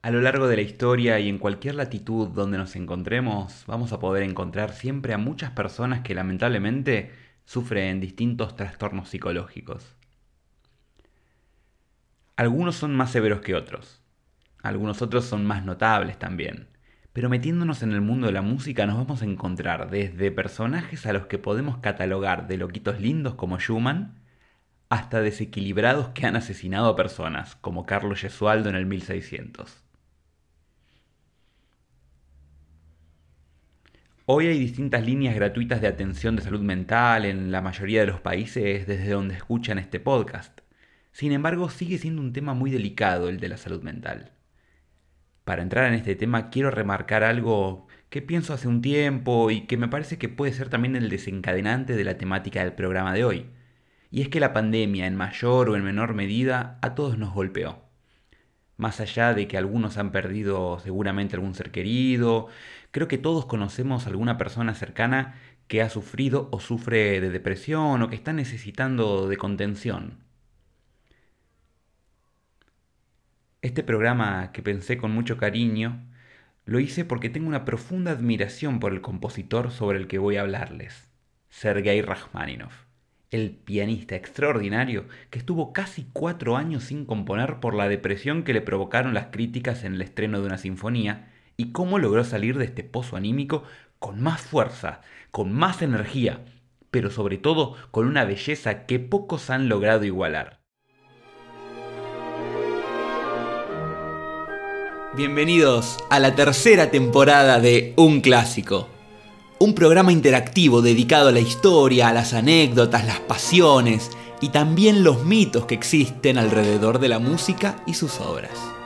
A lo largo de la historia y en cualquier latitud donde nos encontremos, vamos a poder encontrar siempre a muchas personas que lamentablemente sufren distintos trastornos psicológicos. Algunos son más severos que otros, algunos otros son más notables también, pero metiéndonos en el mundo de la música nos vamos a encontrar desde personajes a los que podemos catalogar de loquitos lindos como Schumann, hasta desequilibrados que han asesinado a personas, como Carlos Gesualdo en el 1600. Hoy hay distintas líneas gratuitas de atención de salud mental en la mayoría de los países desde donde escuchan este podcast. Sin embargo, sigue siendo un tema muy delicado el de la salud mental. Para entrar en este tema quiero remarcar algo que pienso hace un tiempo y que me parece que puede ser también el desencadenante de la temática del programa de hoy. Y es que la pandemia, en mayor o en menor medida, a todos nos golpeó. Más allá de que algunos han perdido seguramente algún ser querido, creo que todos conocemos a alguna persona cercana que ha sufrido o sufre de depresión o que está necesitando de contención. Este programa que pensé con mucho cariño, lo hice porque tengo una profunda admiración por el compositor sobre el que voy a hablarles, Sergei Rachmaninoff, el pianista extraordinario que estuvo casi cuatro años sin componer por la depresión que le provocaron las críticas en el estreno de una sinfonía y cómo logró salir de este pozo anímico con más fuerza, con más energía, pero sobre todo con una belleza que pocos han logrado igualar. Bienvenidos a la tercera temporada de Un Clásico. Un programa interactivo dedicado a la historia, a las anécdotas, las pasiones y también los mitos que existen alrededor de la música y sus obras.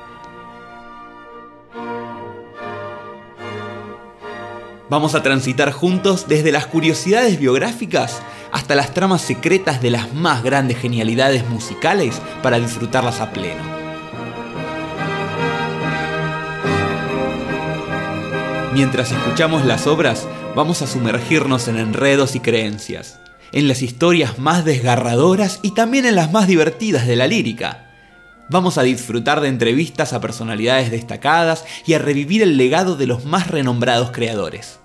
Vamos a transitar juntos desde las curiosidades biográficas hasta las tramas secretas de las más grandes genialidades musicales para disfrutarlas a pleno. Mientras escuchamos las obras, vamos a sumergirnos en enredos y creencias, en las historias más desgarradoras y también en las más divertidas de la lírica. Vamos a disfrutar de entrevistas a personalidades destacadas y a revivir el legado de los más renombrados creadores.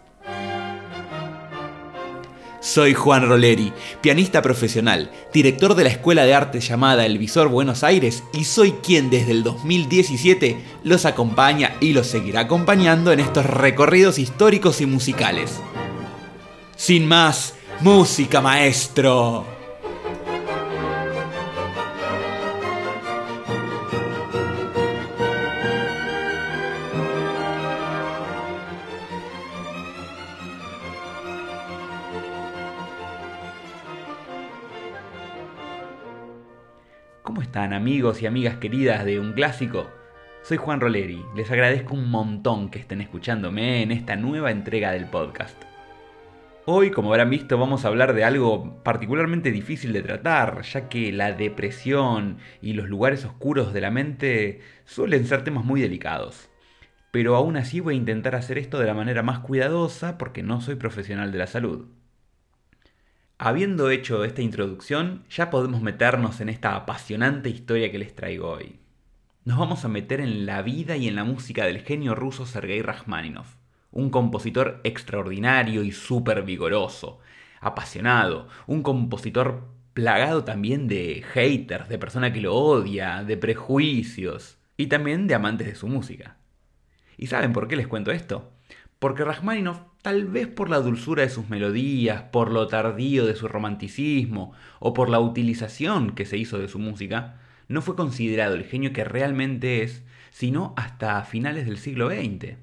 Soy Juan Roleri, pianista profesional, director de la escuela de arte llamada El Visor Buenos Aires y soy quien desde el 2017 los acompaña y los seguirá acompañando en estos recorridos históricos y musicales. Sin más, música maestro. ¿Cómo están amigos y amigas queridas de Un Clásico? Soy Juan Roleri, les agradezco un montón que estén escuchándome en esta nueva entrega del podcast. Hoy, como habrán visto, vamos a hablar de algo particularmente difícil de tratar, ya que la depresión y los lugares oscuros de la mente suelen ser temas muy delicados. Pero aún así voy a intentar hacer esto de la manera más cuidadosa porque no soy profesional de la salud. Habiendo hecho esta introducción, ya podemos meternos en esta apasionante historia que les traigo hoy. Nos vamos a meter en la vida y en la música del genio ruso Sergei Rachmaninoff, un compositor extraordinario y súper vigoroso, apasionado, un compositor plagado también de haters, de persona que lo odia, de prejuicios y también de amantes de su música. ¿Y saben por qué les cuento esto? Porque Rachmaninoff, tal vez por la dulzura de sus melodías, por lo tardío de su romanticismo o por la utilización que se hizo de su música, no fue considerado el genio que realmente es, sino hasta finales del siglo XX.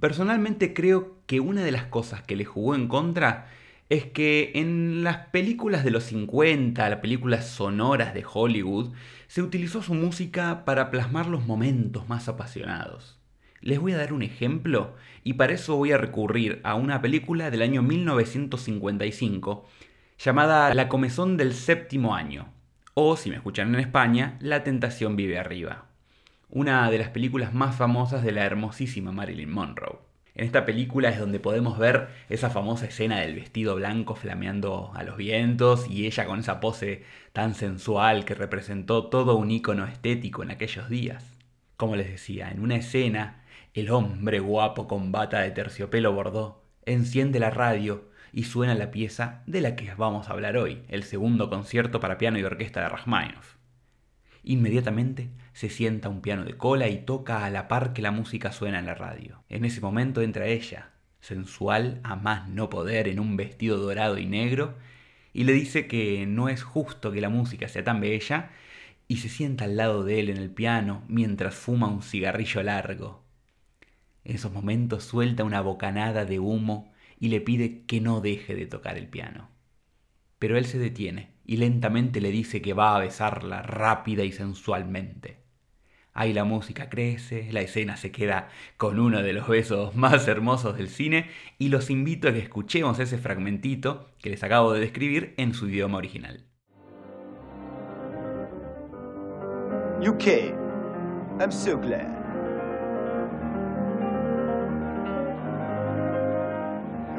Personalmente creo que una de las cosas que le jugó en contra es que en las películas de los 50, las películas sonoras de Hollywood, se utilizó su música para plasmar los momentos más apasionados Les voy a dar un ejemplo y para eso voy a recurrir a una película del año 1955 llamada La comezón del séptimo año, o si me escuchan en España, La tentación vive arriba, una de las películas más famosas de la hermosísima Marilyn Monroe. En esta película es donde podemos ver esa famosa escena del vestido blanco flameando a los vientos y ella con esa pose tan sensual que representó todo un icono estético en aquellos días. Como les decía, en una escena el hombre guapo con bata de terciopelo bordó enciende la radio y suena la pieza de la que vamos a hablar hoy, el segundo concierto para piano y orquesta de Rachmaninoff. Inmediatamente se sienta un piano de cola y toca a la par que la música suena en la radio. En ese momento entra ella, sensual a más no poder en un vestido dorado y negro, y le dice que no es justo que la música sea tan bella, y se sienta al lado de él en el piano mientras fuma un cigarrillo largo. En esos momentos suelta una bocanada de humo y le pide que no deje de tocar el piano. Pero él se detiene y lentamente le dice que va a besarla rápida y sensualmente. Ahí la música crece, la escena se queda con uno de los besos más hermosos del cine y los invito a que escuchemos ese fragmentito que les acabo de describir en su idioma original. Came. I'm so glad.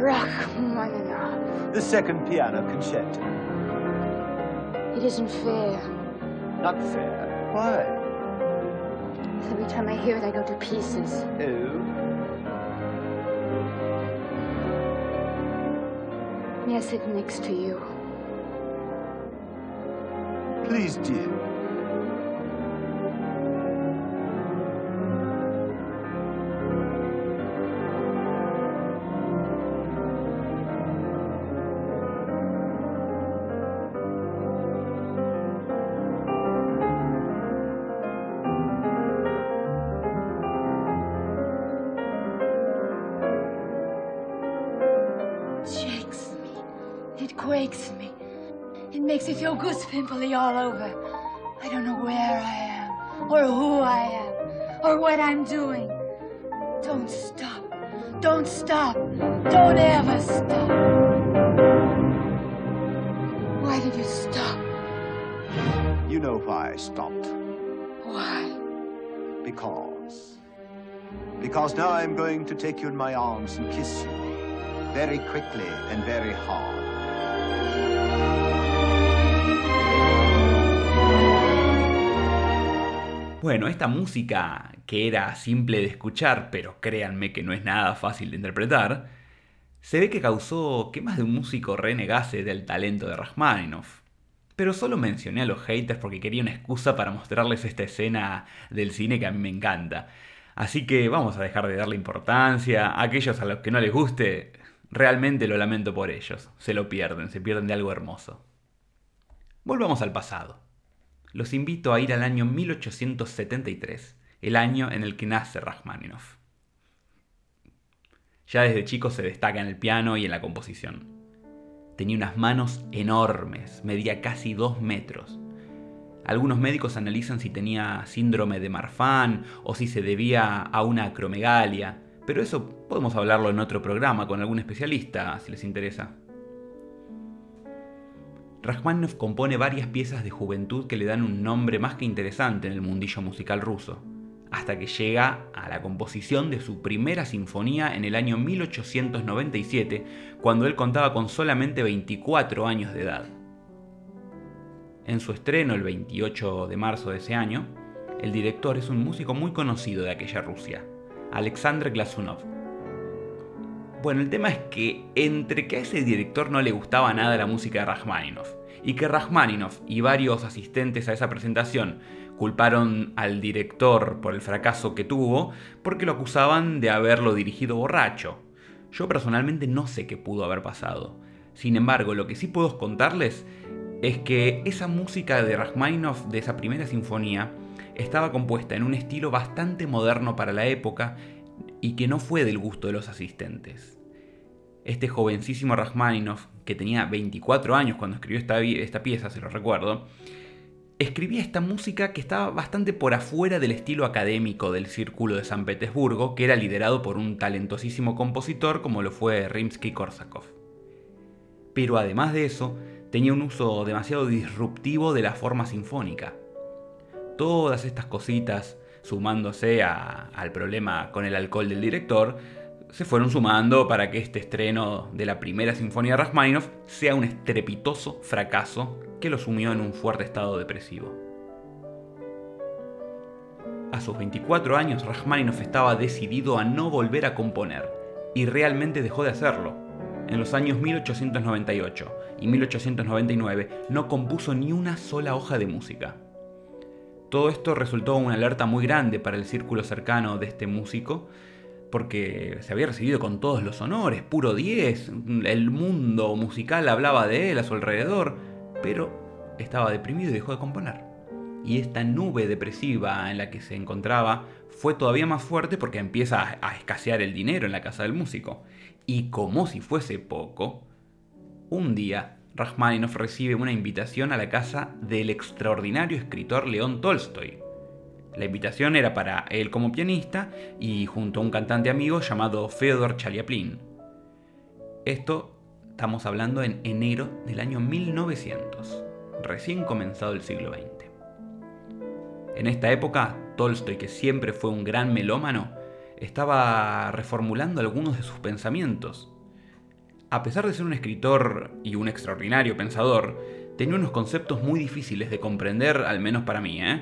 Rachmaninoff. The second piano concerto. It isn't fair. Not fair. Why? Every time I hear it, I go to pieces. Oh? May I sit next to you? Please do. Goose pimply all over. I don't know where I am, or who I am, or what I'm doing. Don't stop. Don't stop. Don't ever stop. Why did you stop? You know why I stopped. Why? Because. Because now I'm going to take you in my arms and kiss you. Very quickly and very hard. Bueno, esta música, que era simple de escuchar, pero créanme que no es nada fácil de interpretar, se ve que causó que más de un músico renegase del talento de Rachmaninoff. Pero solo mencioné a los haters porque quería una excusa para mostrarles esta escena del cine que a mí me encanta. Así que vamos a dejar de darle importancia. A aquellos a los que no les guste, realmente lo lamento por ellos. Se lo pierden, se pierden de algo hermoso. Volvamos al pasado. Los invito a ir al año 1873, el año en el que nace Rachmaninoff. Ya desde chico se destaca en el piano y en la composición. Tenía unas manos enormes, medía casi dos metros. Algunos médicos analizan si tenía síndrome de Marfan o si se debía a una acromegalia, pero eso podemos hablarlo en otro programa con algún especialista, si les interesa. Rachmaninoff compone varias piezas de juventud que le dan un nombre más que interesante en el mundillo musical ruso, hasta que llega a la composición de su primera sinfonía en el año 1897, cuando él contaba con solamente 24 años de edad. En su estreno el 28 de marzo de ese año, el director es un músico muy conocido de aquella Rusia, Alexander Glasunov. Bueno, el tema es que entre que a ese director no le gustaba nada la música de Rachmaninoff y que Rachmaninoff y varios asistentes a esa presentación culparon al director por el fracaso que tuvo porque lo acusaban de haberlo dirigido borracho. Yo personalmente no sé qué pudo haber pasado. Sin embargo, lo que sí puedo contarles es que esa música de Rachmaninoff de esa primera sinfonía estaba compuesta en un estilo bastante moderno para la época y que no fue del gusto de los asistentes. Este jovencísimo Rachmaninoff, que tenía 24 años cuando escribió esta, esta pieza, se lo recuerdo, escribía esta música que estaba bastante por afuera del estilo académico del Círculo de San Petersburgo, que era liderado por un talentosísimo compositor como lo fue Rimsky-Korsakov. Pero además de eso, tenía un uso demasiado disruptivo de la forma sinfónica. Todas estas cositas, sumándose al problema con el alcohol del director, se fueron sumando para que este estreno de la primera sinfonía de Rachmaninoff sea un estrepitoso fracaso que lo sumió en un fuerte estado depresivo. A sus 24 años, Rachmaninoff estaba decidido a no volver a componer, y realmente dejó de hacerlo. En los años 1898 y 1899 no compuso ni una sola hoja de música. Todo esto resultó una alerta muy grande para el círculo cercano de este músico, porque se había recibido con todos los honores, puro 10, el mundo musical hablaba de él a su alrededor, pero estaba deprimido y dejó de componer. Y esta nube depresiva en la que se encontraba fue todavía más fuerte porque empieza a escasear el dinero en la casa del músico. Y como si fuese poco, un día Rachmaninoff recibe una invitación a la casa del extraordinario escritor León Tolstoy, la invitación era para él como pianista y junto a un cantante amigo llamado Feodor Chaliaplin. Esto estamos hablando en enero del año 1900, recién comenzado el siglo XX. En esta época, Tolstoy, que siempre fue un gran melómano, estaba reformulando algunos de sus pensamientos. A pesar de ser un escritor y un extraordinario pensador, tenía unos conceptos muy difíciles de comprender, al menos para mí, ¿eh?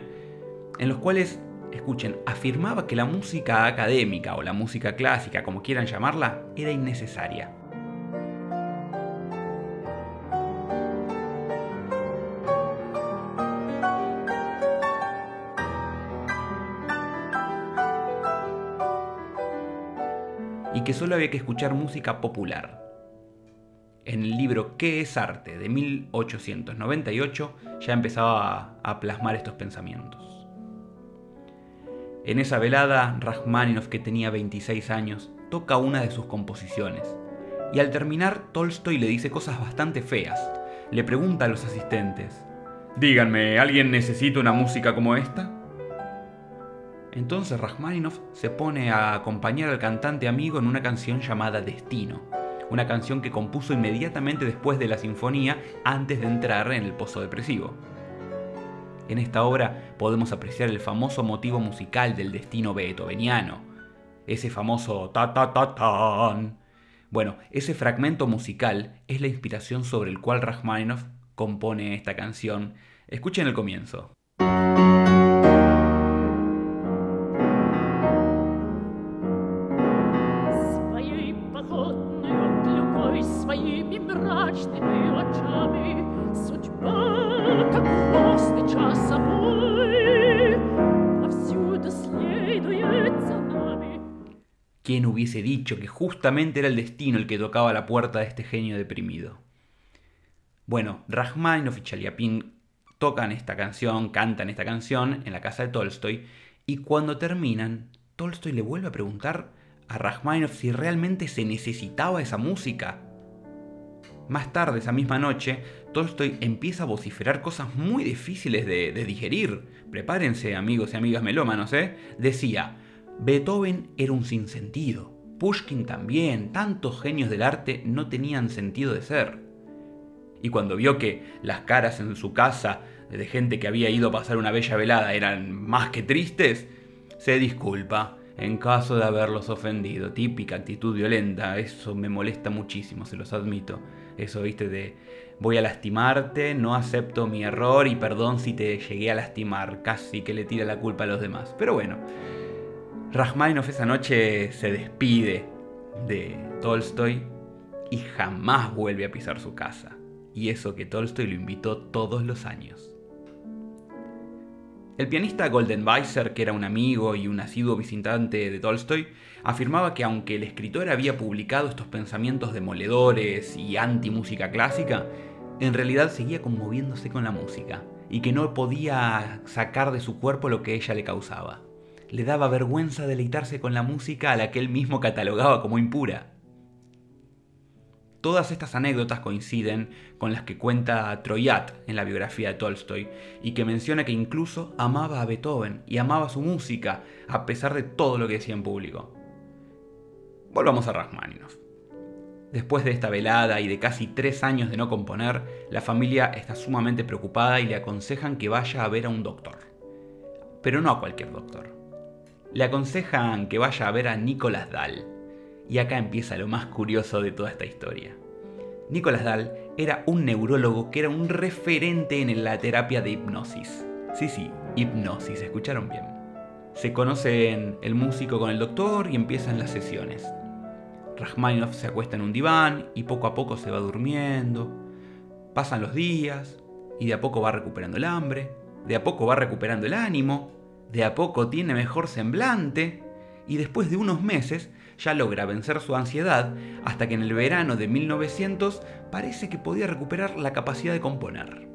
en los cuales, escuchen, afirmaba que la música académica o la música clásica, como quieran llamarla, era innecesaria. y que solo había que escuchar música popular. En el libro ¿Qué es arte? de 1898 ya empezaba a, plasmar estos pensamientos. En esa velada, Rachmaninoff, que tenía 26 años, toca una de sus composiciones. Y al terminar, Tolstoy le dice cosas bastante feas. Le pregunta a los asistentes, Díganme, ¿alguien necesita una música como esta? Entonces Rachmaninoff se pone a acompañar al cantante amigo en una canción llamada Destino, una canción que compuso inmediatamente después de la sinfonía antes de entrar en el pozo depresivo. En esta obra podemos apreciar el famoso motivo musical del destino beethoveniano, ese famoso ta ta ta tan. Bueno, ese fragmento musical es la inspiración sobre el cual Rachmaninoff compone esta canción. Escuchen el comienzo. ¿Quién hubiese dicho que justamente era el destino el que tocaba la puerta de este genio deprimido? Bueno, Rachmaninoff y Chaliapin tocan esta canción, cantan esta canción en la casa de Tolstoy, y cuando terminan, Tolstoy le vuelve a preguntar a Rachmaninoff si realmente se necesitaba esa música. Más tarde, esa misma noche, Tolstoy empieza a vociferar cosas muy difíciles de, de digerir. Prepárense, amigos y amigas melómanos, ¿eh? Decía, Beethoven era un sinsentido. Pushkin también. Tantos genios del arte no tenían sentido de ser. Y cuando vio que las caras en su casa de gente que había ido a pasar una bella velada eran más que tristes, se disculpa en caso de haberlos ofendido. Típica actitud violenta, eso me molesta muchísimo, se los admito. Eso, viste, de voy a lastimarte, no acepto mi error y perdón si te llegué a lastimar, casi que le tira la culpa a los demás. Pero bueno, Rachmaninoff esa noche se despide de Tolstoy y jamás vuelve a pisar su casa. Y eso que Tolstoy lo invitó todos los años. El pianista Golden Weiser, que era un amigo y un asiduo visitante de Tolstoy, afirmaba que aunque el escritor había publicado estos pensamientos demoledores y anti-música clásica, en realidad seguía conmoviéndose con la música y que no podía sacar de su cuerpo lo que ella le causaba le daba vergüenza deleitarse con la música a la que él mismo catalogaba como impura. Todas estas anécdotas coinciden con las que cuenta Troyat en la biografía de Tolstoy y que menciona que incluso amaba a Beethoven y amaba su música a pesar de todo lo que decía en público. Volvamos a Rachmaninoff. Después de esta velada y de casi tres años de no componer, la familia está sumamente preocupada y le aconsejan que vaya a ver a un doctor. Pero no a cualquier doctor. Le aconsejan que vaya a ver a Nicolas Dahl. Y acá empieza lo más curioso de toda esta historia. Nicolas Dahl era un neurólogo que era un referente en la terapia de hipnosis. Sí, sí, hipnosis, escucharon bien. Se conocen el músico con el doctor y empiezan las sesiones. Rachmaninoff se acuesta en un diván y poco a poco se va durmiendo. Pasan los días y de a poco va recuperando el hambre, de a poco va recuperando el ánimo, de a poco tiene mejor semblante y después de unos meses ya logra vencer su ansiedad hasta que en el verano de 1900 parece que podía recuperar la capacidad de componer.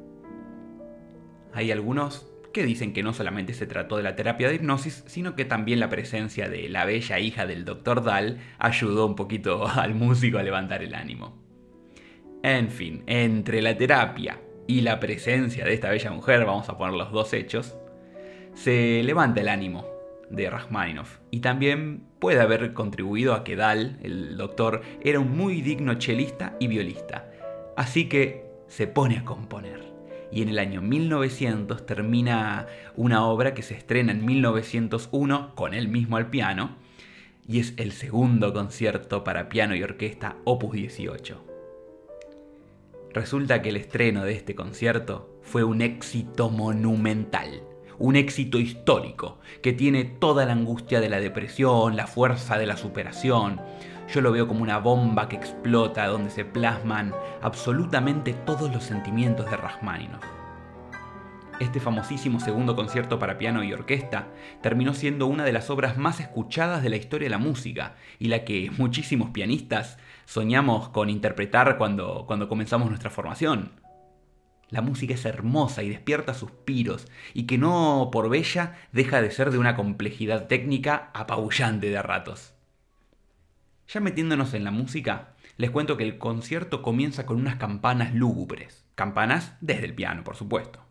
Hay algunos que dicen que no solamente se trató de la terapia de hipnosis, sino que también la presencia de la bella hija del Dr. Dahl ayudó un poquito al músico a levantar el ánimo. En fin, entre la terapia y la presencia de esta bella mujer, vamos a poner los dos hechos, se levanta el ánimo de Rachmaninoff y también puede haber contribuido a que Dahl, el doctor, era un muy digno chelista y violista. Así que se pone a componer y en el año 1900 termina una obra que se estrena en 1901 con él mismo al piano y es el segundo concierto para piano y orquesta opus 18. Resulta que el estreno de este concierto fue un éxito monumental, un éxito histórico, que tiene toda la angustia de la depresión, la fuerza de la superación, yo lo veo como una bomba que explota donde se plasman absolutamente todos los sentimientos de Rachmaninoff. Este famosísimo segundo concierto para piano y orquesta terminó siendo una de las obras más escuchadas de la historia de la música y la que muchísimos pianistas soñamos con interpretar cuando, cuando comenzamos nuestra formación. La música es hermosa y despierta suspiros, y que no por bella deja de ser de una complejidad técnica apabullante de ratos. Ya metiéndonos en la música, les cuento que el concierto comienza con unas campanas lúgubres, campanas desde el piano, por supuesto.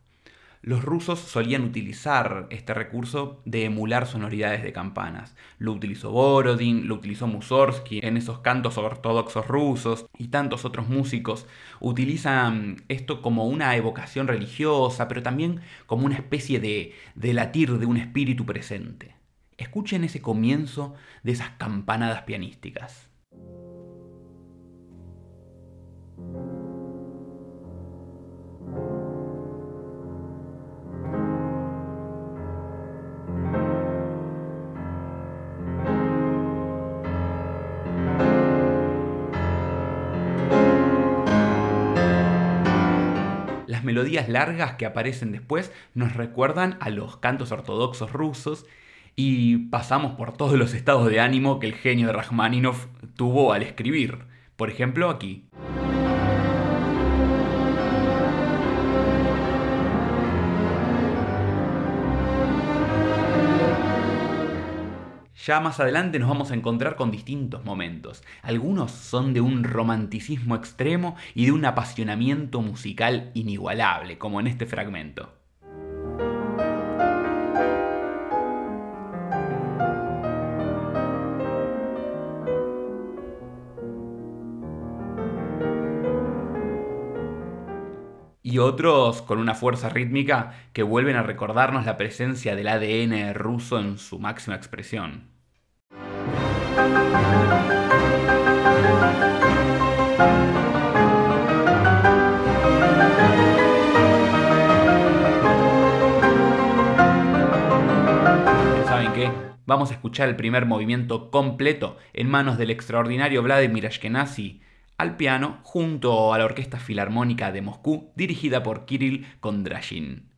Los rusos solían utilizar este recurso de emular sonoridades de campanas. Lo utilizó Borodin, lo utilizó Mussorgsky en esos cantos ortodoxos rusos y tantos otros músicos utilizan esto como una evocación religiosa, pero también como una especie de, de latir de un espíritu presente. Escuchen ese comienzo de esas campanadas pianísticas. Melodías largas que aparecen después nos recuerdan a los cantos ortodoxos rusos y pasamos por todos los estados de ánimo que el genio de Rachmaninoff tuvo al escribir. Por ejemplo, aquí. Ya más adelante nos vamos a encontrar con distintos momentos. Algunos son de un romanticismo extremo y de un apasionamiento musical inigualable, como en este fragmento. y otros con una fuerza rítmica que vuelven a recordarnos la presencia del ADN ruso en su máxima expresión. Vamos a escuchar el primer movimiento completo en manos del extraordinario Vladimir Ashkenazi al piano junto a la Orquesta Filarmónica de Moscú dirigida por Kirill Kondrashin.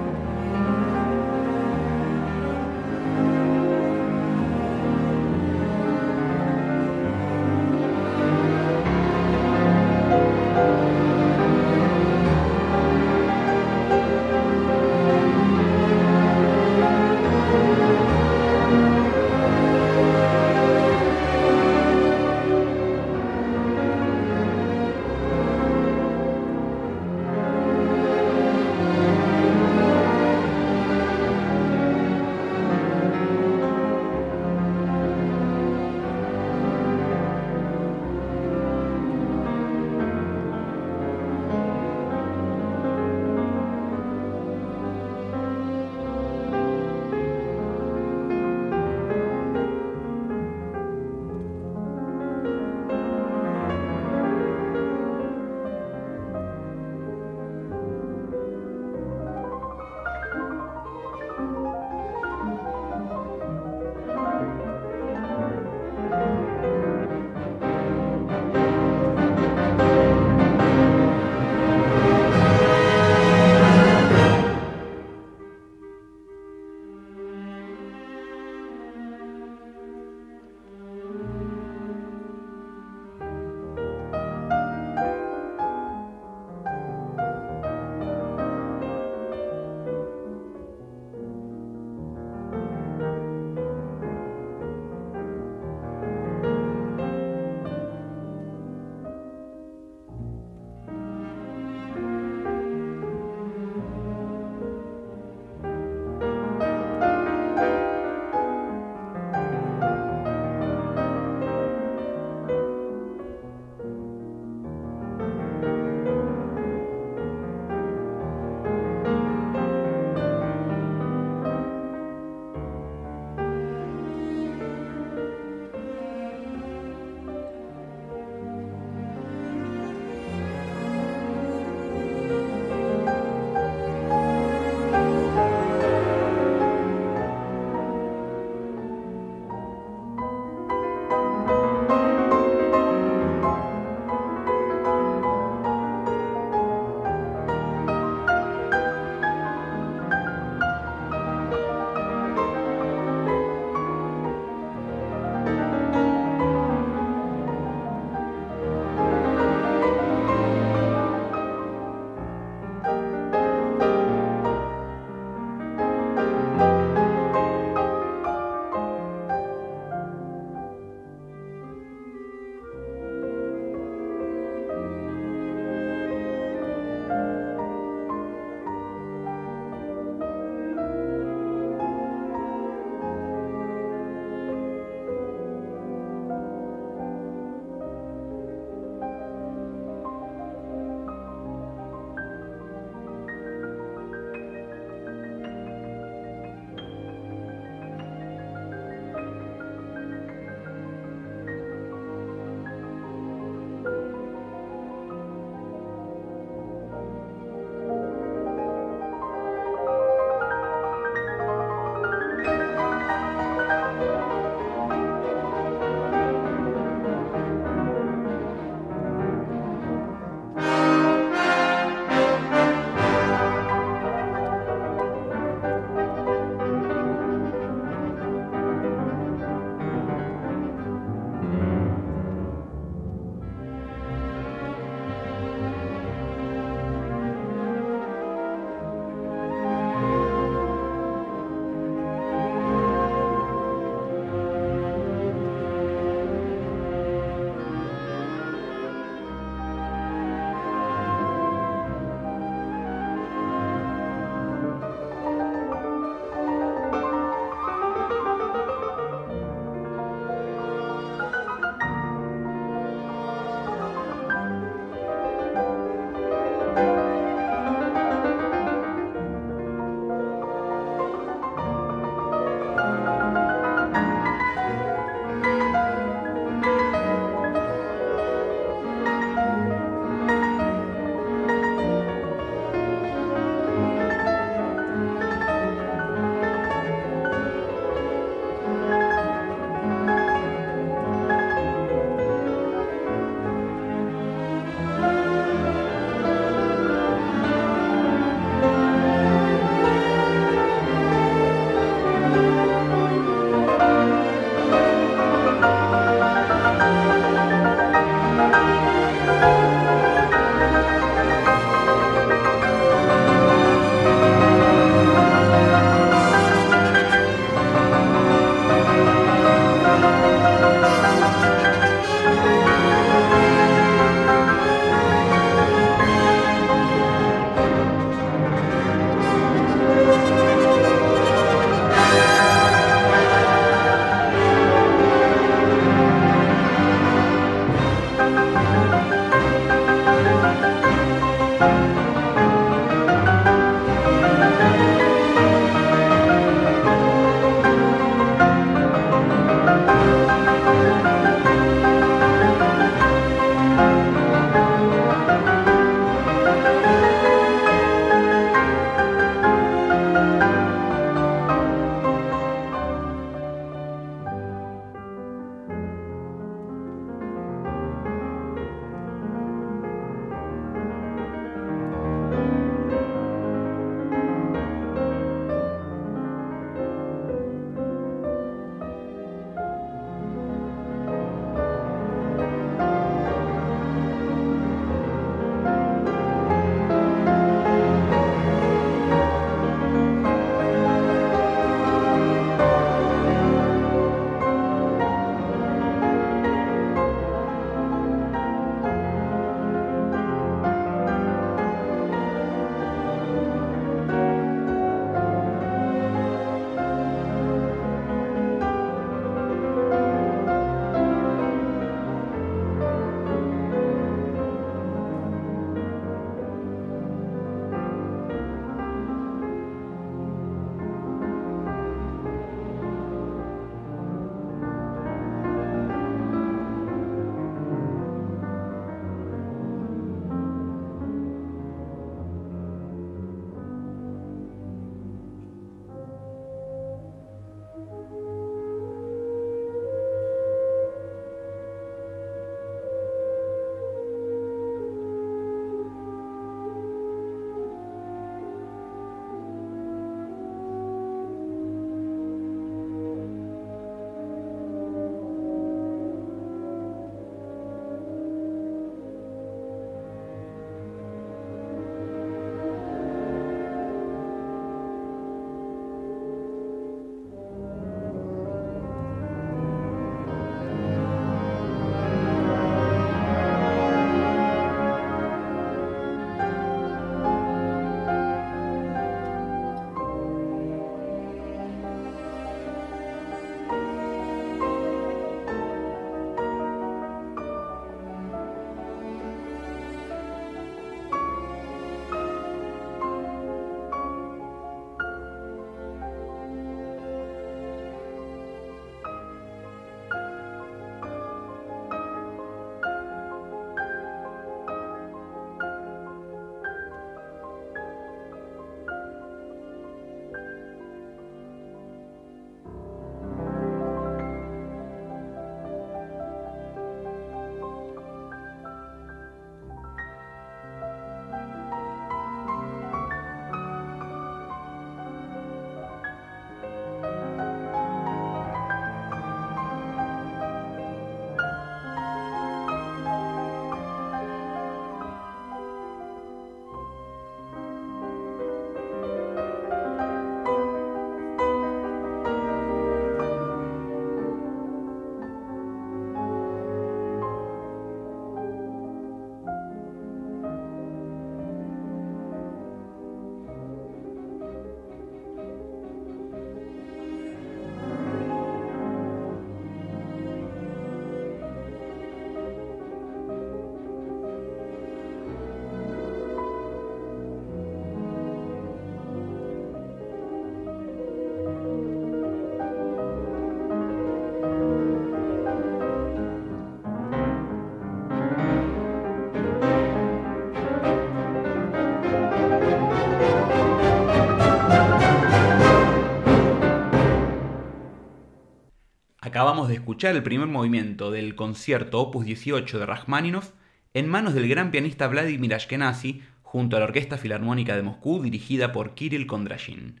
De escuchar el primer movimiento del concierto Opus 18 de Rachmaninoff en manos del gran pianista Vladimir Ashkenazi junto a la Orquesta Filarmónica de Moscú dirigida por Kirill Kondrashin.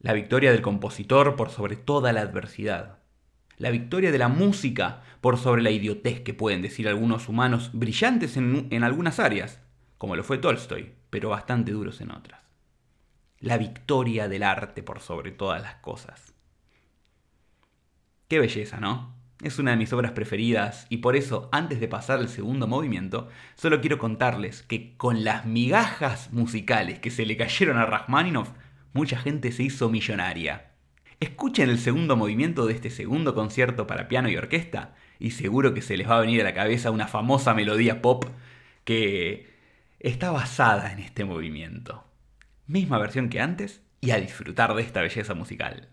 La victoria del compositor por sobre toda la adversidad. La victoria de la música por sobre la idiotez que pueden decir algunos humanos brillantes en, en algunas áreas, como lo fue Tolstoy, pero bastante duros en otras. La victoria del arte por sobre todas las cosas. Qué belleza, ¿no? Es una de mis obras preferidas y por eso, antes de pasar al segundo movimiento, solo quiero contarles que con las migajas musicales que se le cayeron a Rachmaninoff, mucha gente se hizo millonaria. Escuchen el segundo movimiento de este segundo concierto para piano y orquesta y seguro que se les va a venir a la cabeza una famosa melodía pop que está basada en este movimiento. Misma versión que antes y a disfrutar de esta belleza musical.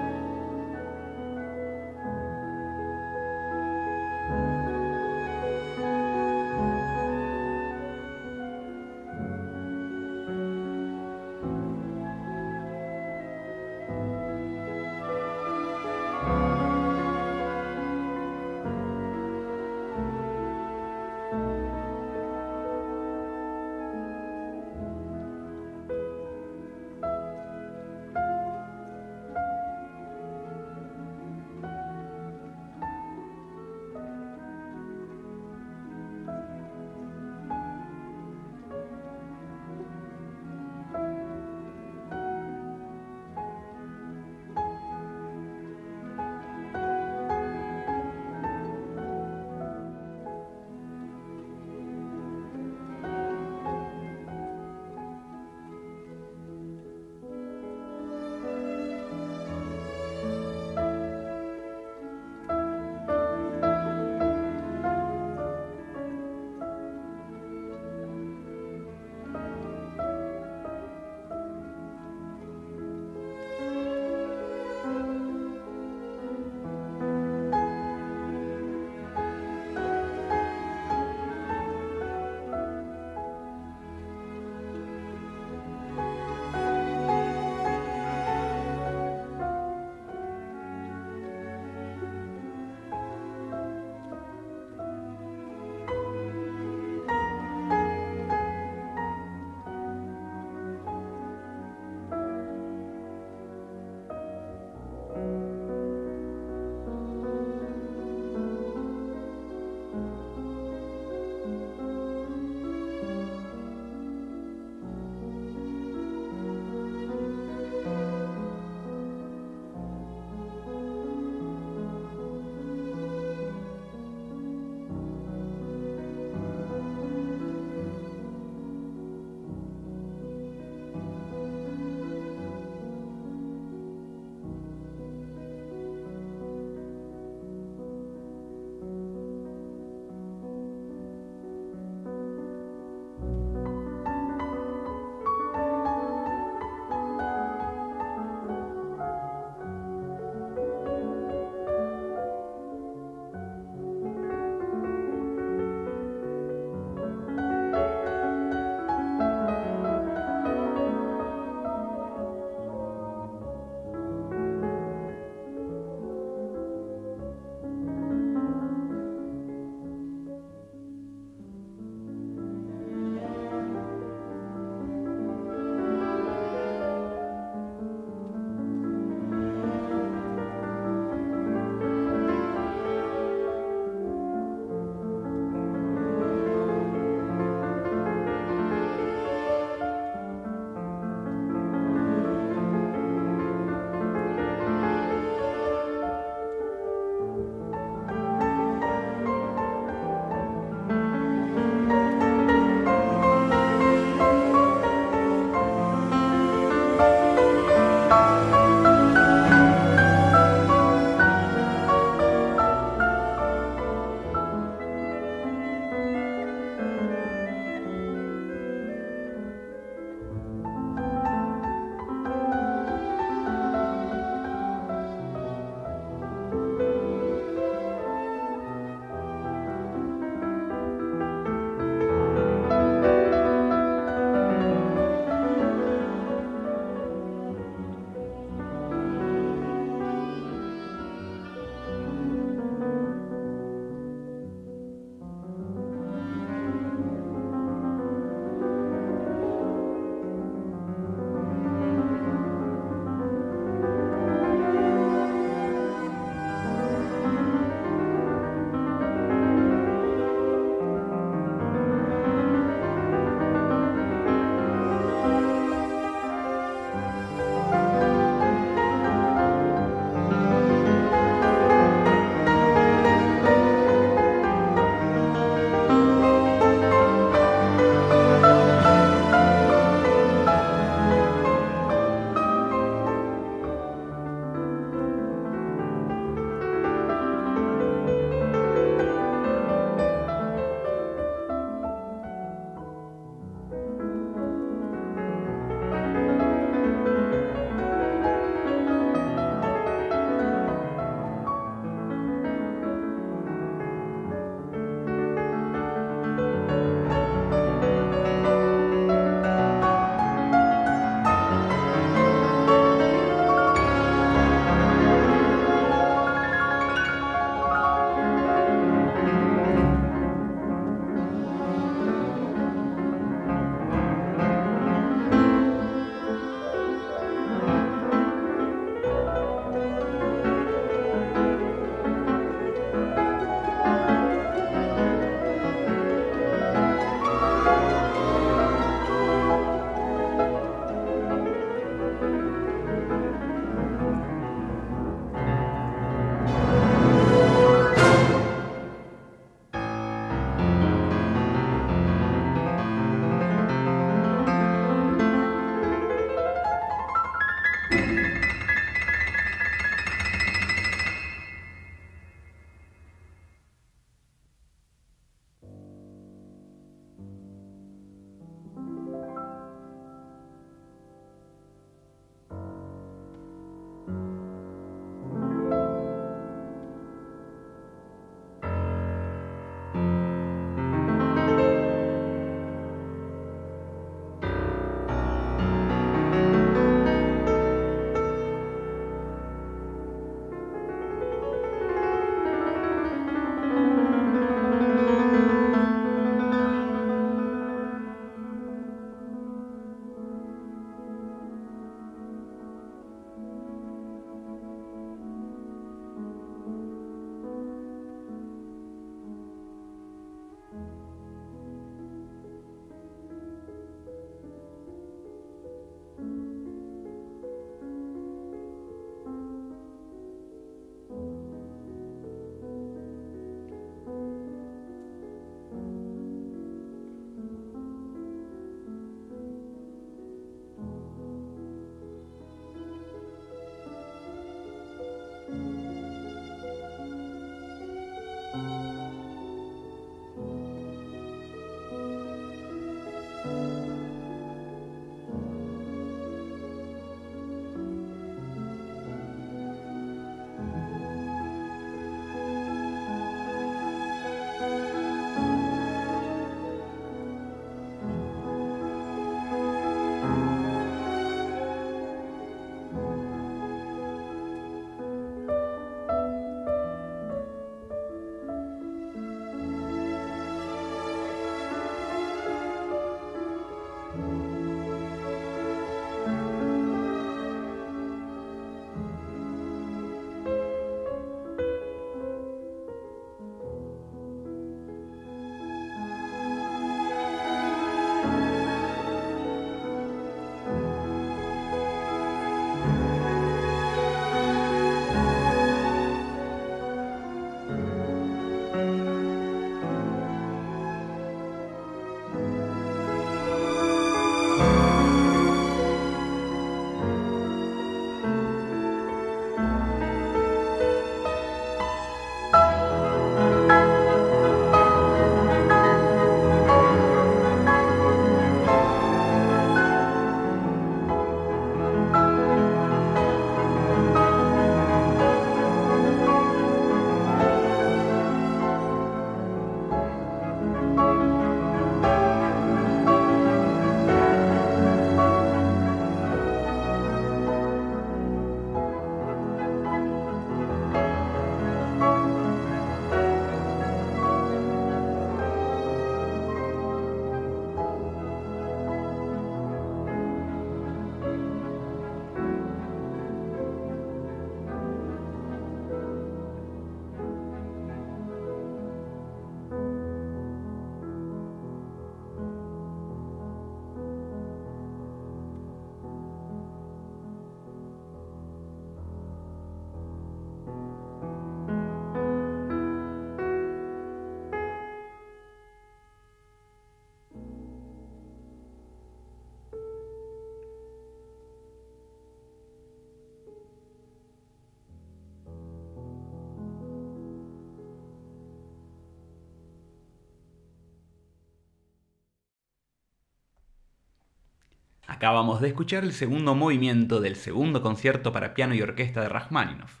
Acabamos de escuchar el segundo movimiento del segundo concierto para piano y orquesta de Rachmaninoff.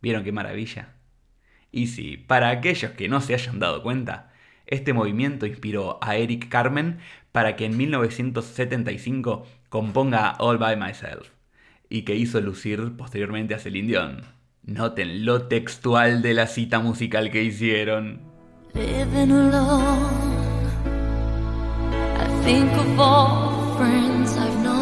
¿Vieron qué maravilla? Y sí, para aquellos que no se hayan dado cuenta, este movimiento inspiró a Eric Carmen para que en 1975 componga All by Myself y que hizo lucir posteriormente a Celine Dion. Noten lo textual de la cita musical que hicieron. Living alone, I think of all friends I've known.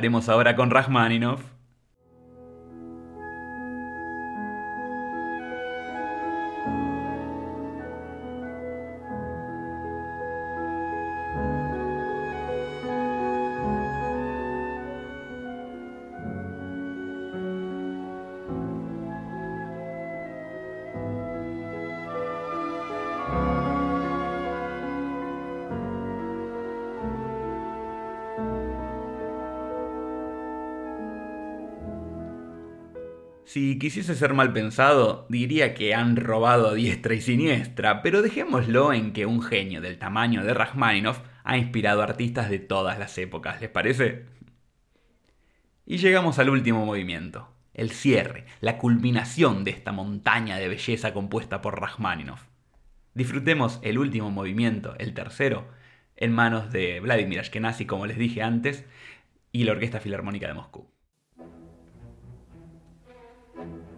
Comparemos ahora con Rachmaninoff. Quisiese ser mal pensado, diría que han robado a diestra y siniestra, pero dejémoslo en que un genio del tamaño de Rachmaninoff ha inspirado artistas de todas las épocas, ¿les parece? Y llegamos al último movimiento, el cierre, la culminación de esta montaña de belleza compuesta por Rachmaninoff. Disfrutemos el último movimiento, el tercero, en manos de Vladimir Ashkenazi, como les dije antes, y la Orquesta Filarmónica de Moscú. Thank you.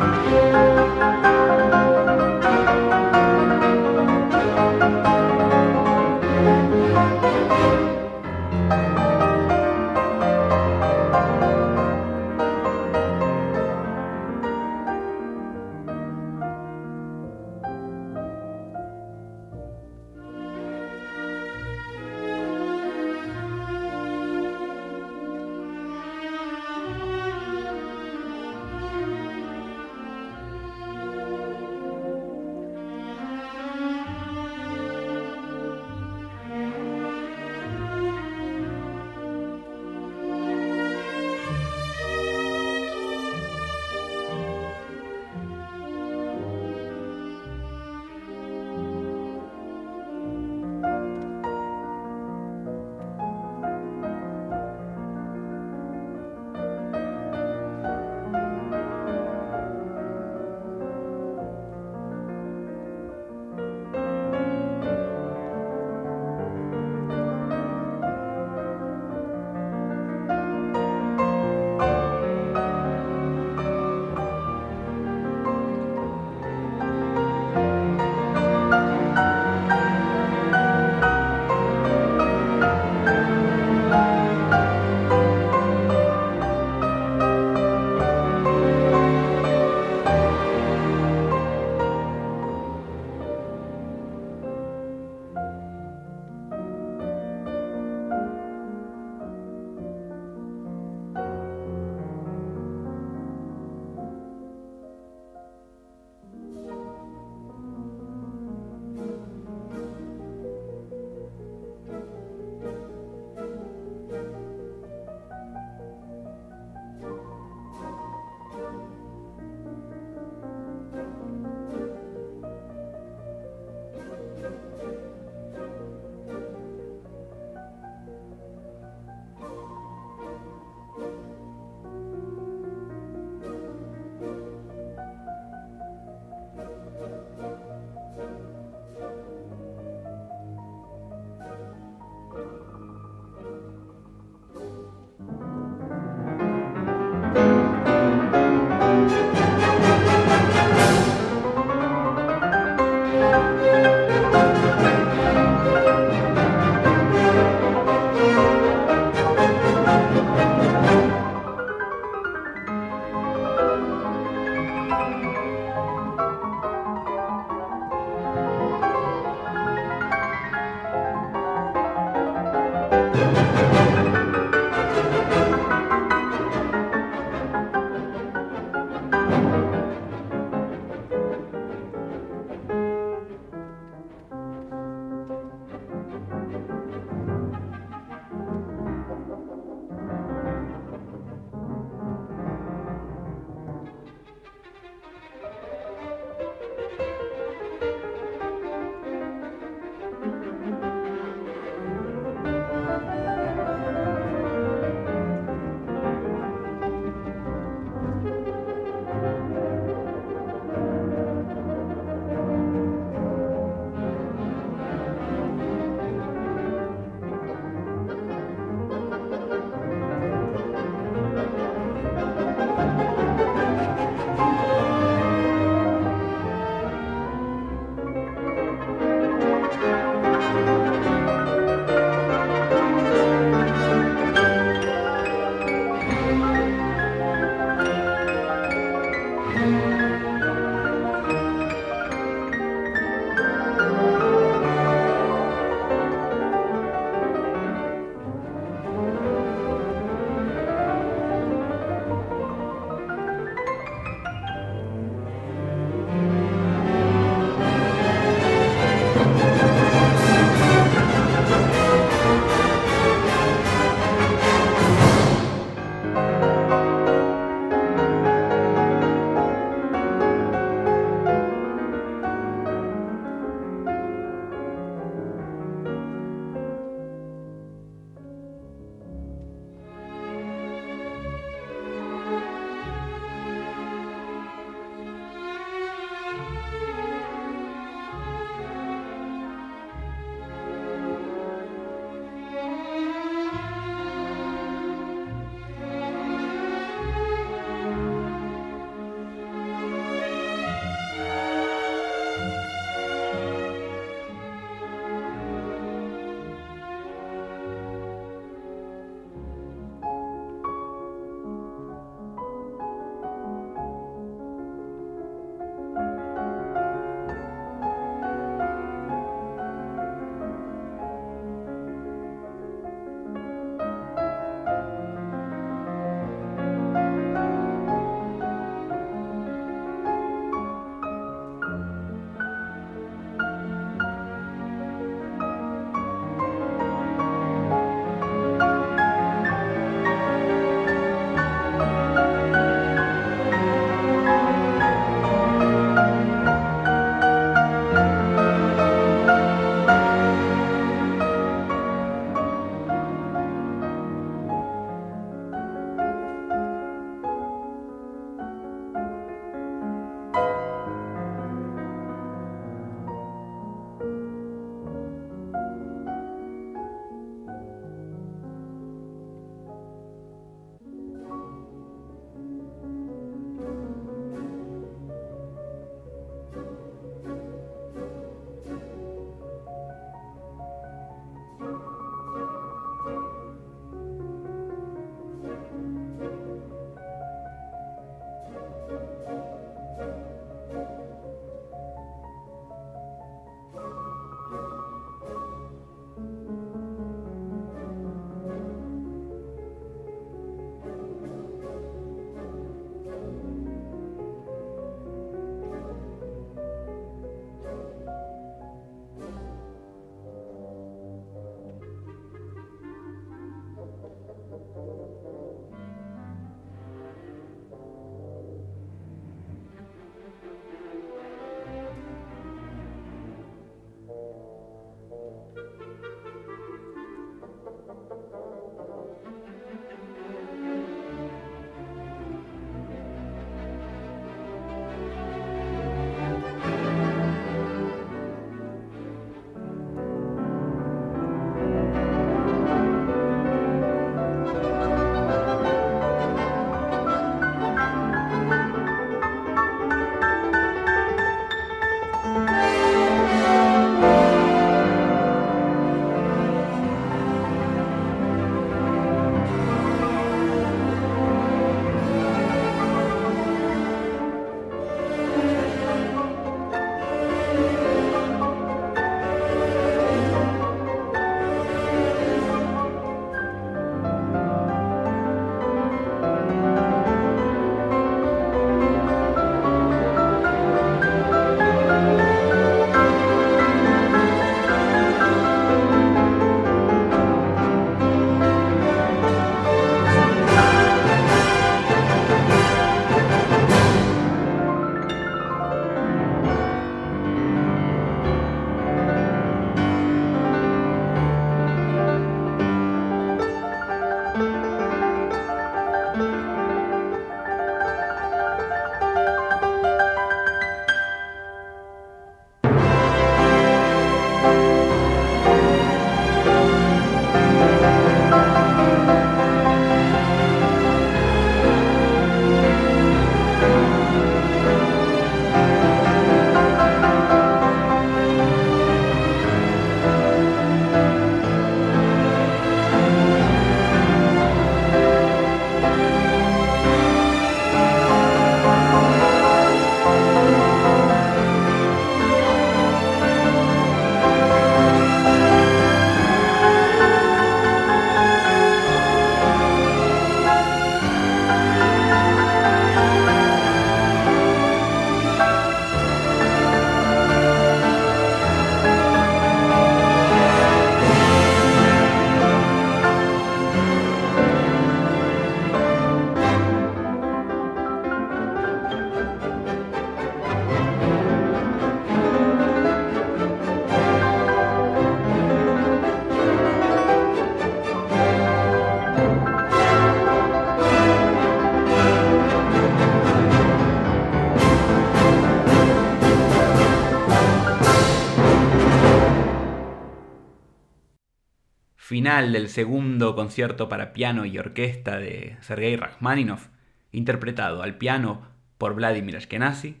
Del segundo concierto para piano y orquesta de Sergei Rachmaninoff, interpretado al piano por Vladimir Ashkenazy,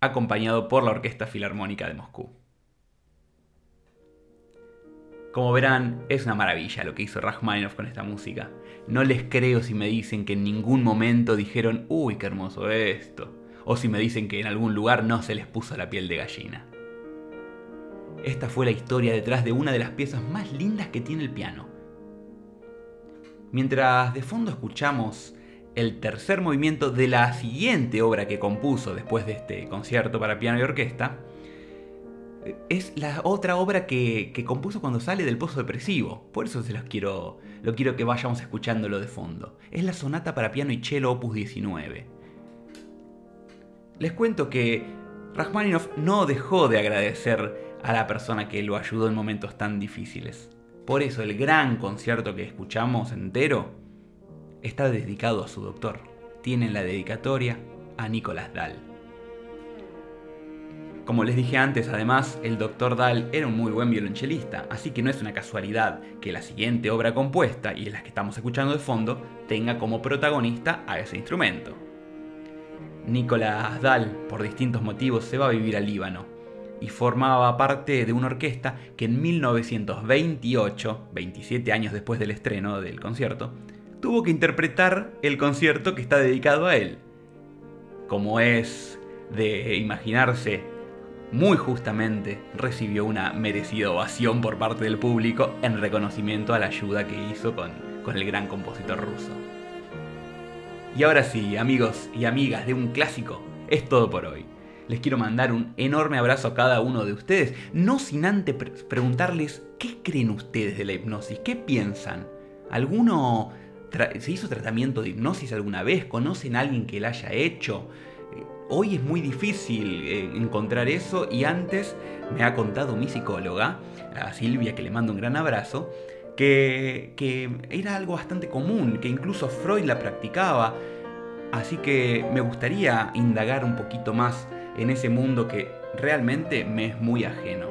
acompañado por la Orquesta Filarmónica de Moscú. Como verán, es una maravilla lo que hizo Rachmaninoff con esta música. No les creo si me dicen que en ningún momento dijeron, uy, qué hermoso esto, o si me dicen que en algún lugar no se les puso la piel de gallina. Esta fue la historia detrás de una de las piezas más lindas que tiene el piano. Mientras de fondo escuchamos el tercer movimiento de la siguiente obra que compuso después de este concierto para piano y orquesta, es la otra obra que, compuso cuando sale del pozo depresivo. Por eso se los quiero, lo quiero que vayamos escuchándolo de fondo. Es la sonata para piano y cello opus 19. Les cuento que Rachmaninoff no dejó de agradecer a la persona que lo ayudó en momentos tan difíciles. Por eso el gran concierto que escuchamos entero está dedicado a su doctor. Tiene la dedicatoria a Nicolás Dahl. Como les dije antes, además, el Dr. Dahl era un muy buen violonchelista, así que no es una casualidad que la siguiente obra compuesta y en la que estamos escuchando de fondo tenga como protagonista a ese instrumento. Nicolás Dahl, por distintos motivos, se va a vivir al Líbano y formaba parte de una orquesta que en 1928, 27 años después del estreno del concierto, tuvo que interpretar el concierto que está dedicado a él. Como es de imaginarse, muy justamente recibió una merecida ovación por parte del público en reconocimiento a la ayuda que hizo con, con el gran compositor ruso. Y ahora sí, amigos y amigas de un clásico, es todo por hoy. Les quiero mandar un enorme abrazo a cada uno de ustedes, no sin antes preguntarles qué creen ustedes de la hipnosis, qué piensan. ¿Alguno se hizo tratamiento de hipnosis alguna vez? ¿Conocen a alguien que la haya hecho? Hoy es muy difícil eh, encontrar eso y antes me ha contado mi psicóloga, a Silvia, que le mando un gran abrazo, que, que era algo bastante común, que incluso Freud la practicaba. Así que me gustaría indagar un poquito más en ese mundo que realmente me es muy ajeno.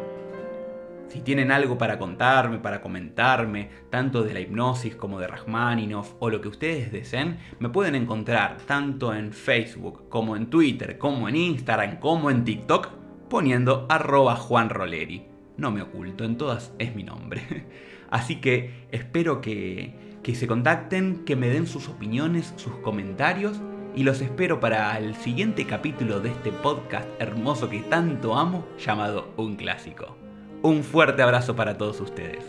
Si tienen algo para contarme, para comentarme, tanto de la hipnosis como de Rachmaninoff o lo que ustedes deseen, me pueden encontrar tanto en Facebook como en Twitter, como en Instagram, como en TikTok, poniendo arroba Juan No me oculto, en todas es mi nombre. Así que espero que, que se contacten, que me den sus opiniones, sus comentarios y los espero para el siguiente capítulo de este podcast hermoso que tanto amo llamado Un Clásico. Un fuerte abrazo para todos ustedes.